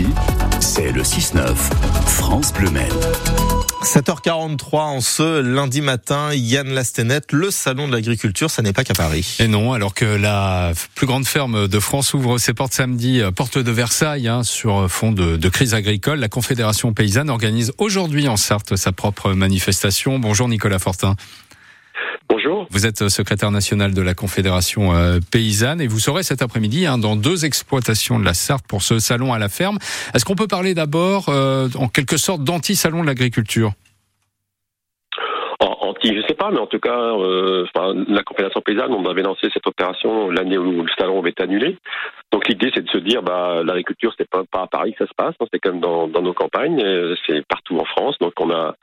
Ici, c'est le 6-9, France Bleu Maine. 7h43 en ce lundi matin, Yann Lastenet, le salon de l'agriculture, ça n'est pas qu'à Paris. Et non, alors que la plus grande ferme de France ouvre ses portes samedi, euh, porte de Versailles, hein, sur fond de, de, crise agricole, la Confédération paysanne organise aujourd'hui en Sarthe sa propre manifestation. Bonjour Nicolas Fortin. Bonjour. Vous êtes secrétaire national de la Confédération euh, paysanne et vous serez cet après-midi hein, dans deux exploitations de la Sarthe pour ce salon à la ferme. Est-ce qu'on peut parler d'abord euh, en quelque sorte d'anti-salon de l'agriculture? Anti, je sais pas, mais en tout cas, euh, la Confédération paysanne, on avait lancé cette opération l'année où le salon avait été annulé. Donc l'idée, c'est de se dire, bah, l'agriculture, c'est pas, pas à Paris que ça se passe, hein, c'est quand même dans, dans nos campagnes, euh, c'est partout en France. Donc on a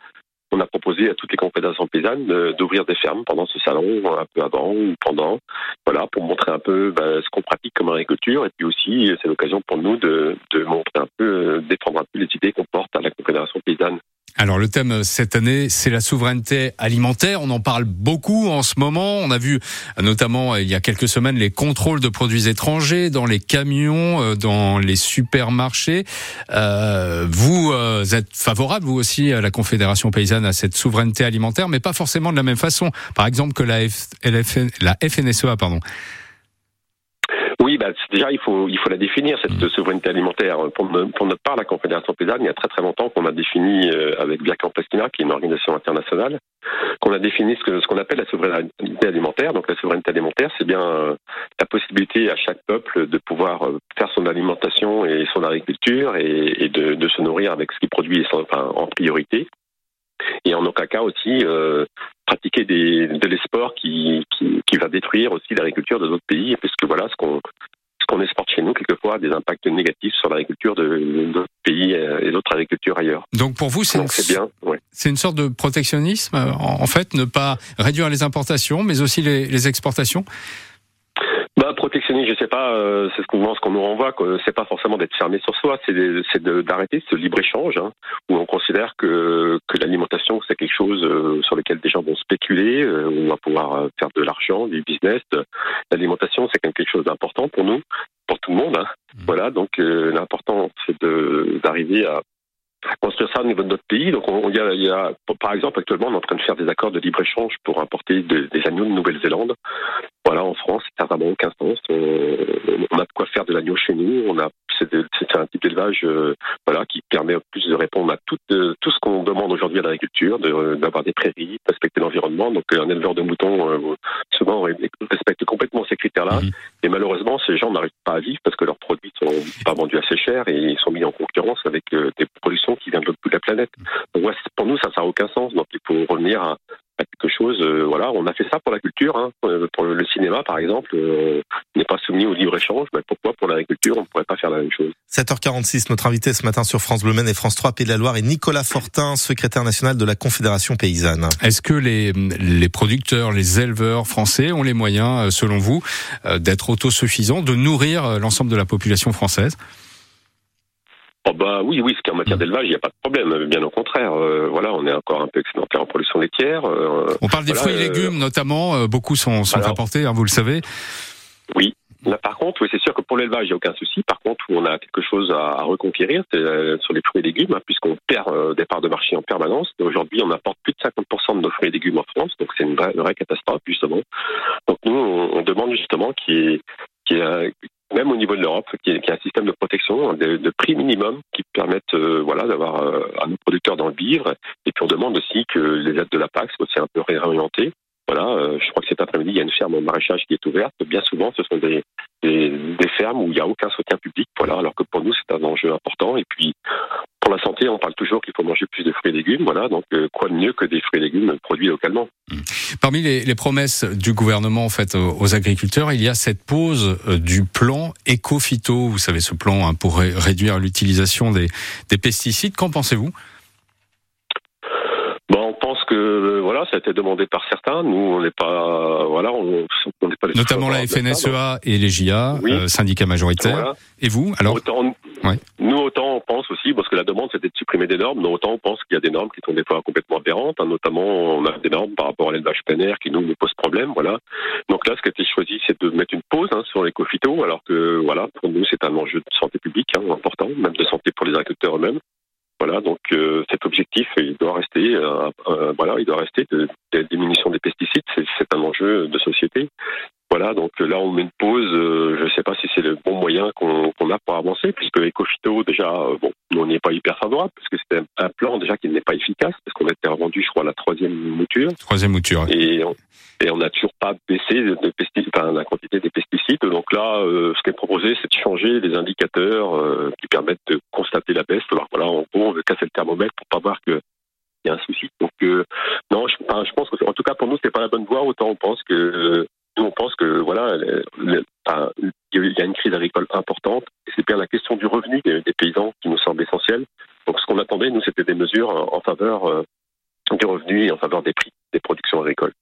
on a proposé à toutes les confédérations paysannes d'ouvrir des fermes pendant ce salon, un peu avant ou pendant, voilà, pour montrer un peu ben, ce qu'on pratique comme agriculture, et puis aussi c'est l'occasion pour nous de, de montrer un peu, défendre un peu les idées qu'on porte à la confédération paysanne. Alors le thème cette année, c'est la souveraineté alimentaire. On en parle beaucoup en ce moment. On a vu notamment il y a quelques semaines les contrôles de produits étrangers dans les camions, euh, dans les supermarchés. Euh, vous euh, êtes favorable, vous aussi, à la Confédération paysanne, à cette souveraineté alimentaire, mais pas forcément de la même façon. Par exemple que la, la FNSEA, pardon. Oui, bah, déjà il faut il faut la définir cette mmh. souveraineté alimentaire. Pour, pour, notre part, la Confédération paysanne, il y a très très longtemps qu'on a défini euh, avec Biacan Pastina, qui est une organisation internationale, qu'on a défini ce que ce qu'on appelle la souveraineté alimentaire. Donc la souveraineté alimentaire, c'est bien euh, la possibilité à chaque peuple de pouvoir euh, faire son alimentation et son agriculture et, et de, de, se nourrir avec ce qu'il produit enfin, en priorité et en aucun cas aussi euh, pratiquer des, de l'espoir qui, qui, qui, va détruire aussi l'agriculture de d'autres pays, puisque voilà ce qu'on ce qu'on exporte chez nous quelquefois a des impacts négatifs sur l'agriculture de d'autres pays euh, et d'autres agricultures ailleurs. Donc pour vous, c'est bien, ouais. c'est une sorte de protectionnisme, en fait, ne pas réduire les importations, mais aussi les, les exportations. Protectionnisme, je sais pas, euh, c'est ce qu'on ce qu'on nous renvoie, c'est pas forcément d'être fermé sur soi, c'est d'arrêter ce libre échange hein, où on considère que que l'alimentation c'est quelque chose euh, sur lequel des gens vont spéculer, euh, on va pouvoir euh, faire de l'argent, du business. L'alimentation c'est quelque chose d'important pour nous, pour tout le monde. Hein. Mmh. Voilà, donc l'important c'est d'arriver à à construire ça au niveau de notre pays. Donc, on, y a, il y a, par exemple, actuellement, on est en train de faire des accords de libre-échange pour importer de, des agneaux de Nouvelle-Zélande. Voilà, en France, ça n'a vraiment aucun sens. On, on, a de quoi faire de l'agneau chez nous. On a, c'est, un type d'élevage, euh, voilà, qui permet plus de répondre à tout, euh, tout ce qu'on demande aujourd'hui à l'agriculture, de, d'avoir des prairies, de respecter l'environnement. Donc, un éleveur de moutons, euh, souvent, respecte complètement ces critères-là. Mmh. Et malheureusement, ces gens n'arrivent pas à vivre parce que produits pas vendus assez cher et ils sont mis en concurrence avec des productions qui vient de de la planète. Pour nous, ça n'a aucun sens. Donc, il faut revenir à quelque chose. Euh, voilà, on a fait ça pour la culture. Hein. Euh, pour le cinéma, par exemple, euh, n'est pas soumis au libre-échange. Mais pourquoi pour l'agriculture, on ne pourrait pas faire la même chose? 7h46, notre invité ce matin sur France Bleu Maine et France 3 Pays de la Loire est Nicolas Fortin, secrétaire national de la Confédération paysanne. Est-ce que les, les producteurs, les éleveurs français ont les moyens, selon vous, d'être autosuffisants, de nourrir l'ensemble de la population française? Oh bah oui, oui, ce en matière d'élevage, il n'y a pas de problème. Bien au contraire, euh, voilà, on est encore un peu excédentaire en production laitière. Euh, on parle des fruits et légumes euh, notamment, beaucoup sont, sont apportés, hein, vous le savez. Oui. Là, par contre, oui, c'est sûr que pour l'élevage, il n'y a aucun souci. Par contre, où on a quelque chose à, reconquérir, c'est sur les fruits et légumes, hein, puisqu'on perd des parts de marché en permanence. Aujourd'hui, on apporte plus de 50% de nos fruits et légumes en France, donc c'est une vraie, vraie catastrophe, justement. Donc nous, on, on demande justement qu'il y ait, même au niveau de l'Europe, qui, est, un système de protection, de, prix minimum qui permettent euh, voilà, d'avoir euh, à nos producteurs d'en vivre. Et puis on demande aussi que les aides de la PAC soient un peu réorientées. Voilà, euh, je crois que cet après-midi, il y a une ferme au maraîchage qui est ouverte. Bien souvent, ce sont des, fermes où il n'y a aucun soutien public. Voilà, alors que pour nous, c'est un enjeu important. Et puis, santé, on parle toujours qu'il faut manger plus de fruits et légumes. Voilà, donc euh, quoi de mieux que des fruits et légumes produits localement? Mmh. Parmi les, les, promesses du gouvernement en fait aux agriculteurs, il y a cette pause euh, du plan éco-phyto. Vous savez, ce plan hein, pour réduire l'utilisation des, des pesticides. Qu'en pensez-vous? Bon, on pense que euh, voilà, ça a été demandé par certains. Nous, on n'est pas voilà, on n'est pas les notamment la FNSEA et les JA, oui. euh, syndicats majoritaires. Voilà. Et vous, alors? Nous, autant pense aussi, parce que la demande c'était de supprimer des normes, mais autant on pense qu'il y a des normes qui sont des fois complètement aberrantes, hein, notamment on a des normes par rapport à l'élevage plein air qui nous, nous posent problème, voilà. Donc là, ce qui a été choisi, c'est de mettre une pause hein, sur les cophytos, alors que voilà, pour nous, c'est un enjeu de santé publique hein, important, même de santé pour les agriculteurs eux-mêmes. Voilà, donc euh, cet objectif, il doit rester, euh, euh, voilà, il doit rester de, de diminution des pesticides. C'est un enjeu de société. Voilà, donc là on met une pause. je ne sais pas si c'est le bon moyen qu'on a pour avancer, puisque Ecofito déjà, bon, on n'y est pas hyper favorable, parce que c'était un, plan déjà qui n'est pas efficace, parce qu'on a été revendu, je crois, à la troisième mouture. Troisième mouture. Et on, et on n'a toujours pas baissé de pesticides, enfin, la quantité des pesticides. Donc là, ce qui est proposé, c'est de changer les indicateurs qui permettent de constater la baisse. Alors voilà, en gros, on veut casser le thermomètre pour pas voir qu'il y a un souci. Donc non, je, je pense que en tout cas pour nous, c'est pas la bonne voie. Autant on pense que nous, on pense que voilà, il y a une crise agricole importante. C'est bien la question du revenu des, paysans qui nous semble essentielle. Donc, ce qu'on attendait, nous, c'était des mesures en faveur du revenu et en faveur des prix des productions agricoles.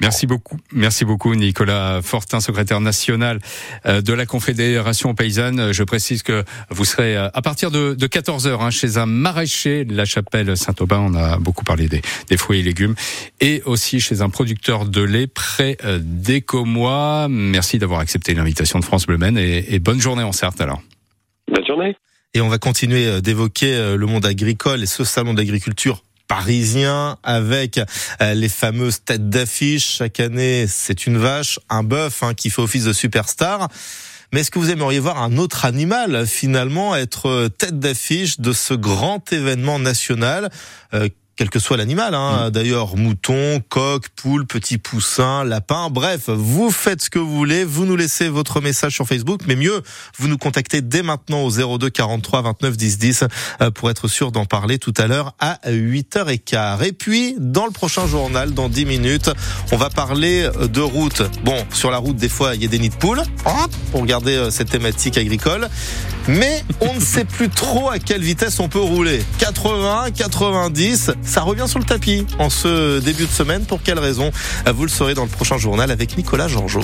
Merci beaucoup. Merci beaucoup, Nicolas Fortin, secrétaire national euh, de la Confédération paysanne. Je précise que vous serez euh, à partir de, 14 h hein, chez un maraîcher de la chapelle Saint-Aubin. On a beaucoup parlé des, fruits et légumes et aussi chez un producteur de lait près euh, d'Écomois. Merci d'avoir accepté l'invitation de France Bleu et, et bonne journée en Sarthe alors. Bonne journée. Et on va continuer d'évoquer le monde agricole et ce salon d'agriculture parisien avec euh, les fameuses têtes d'affiche. Chaque année, c'est une vache, un bœuf hein, qui fait office de superstar. Mais est-ce que vous aimeriez voir un autre animal finalement être tête d'affiche de ce grand événement national euh, quel que soit l'animal. Hein. Mm. D'ailleurs, mouton, coq, poule, petit poussin, lapin, bref, vous faites ce que vous voulez. Vous nous laissez votre message sur Facebook, mais mieux, vous nous contactez dès maintenant au 02 43 29 10 10 pour être sûr d'en parler tout à l'heure à 8h15. Et puis, dans le prochain journal, dans 10 minutes, on va parler de route. Bon, sur la route, des fois, il y a des nids de poules, pour garder euh, cette thématique agricole. Mais on ne sait plus trop à quelle vitesse on peut rouler. 80, 90, ça revient sur le tapis en ce début de semaine. Pour quelle raison? Vous le saurez dans le prochain journal avec Nicolas Jeanjot.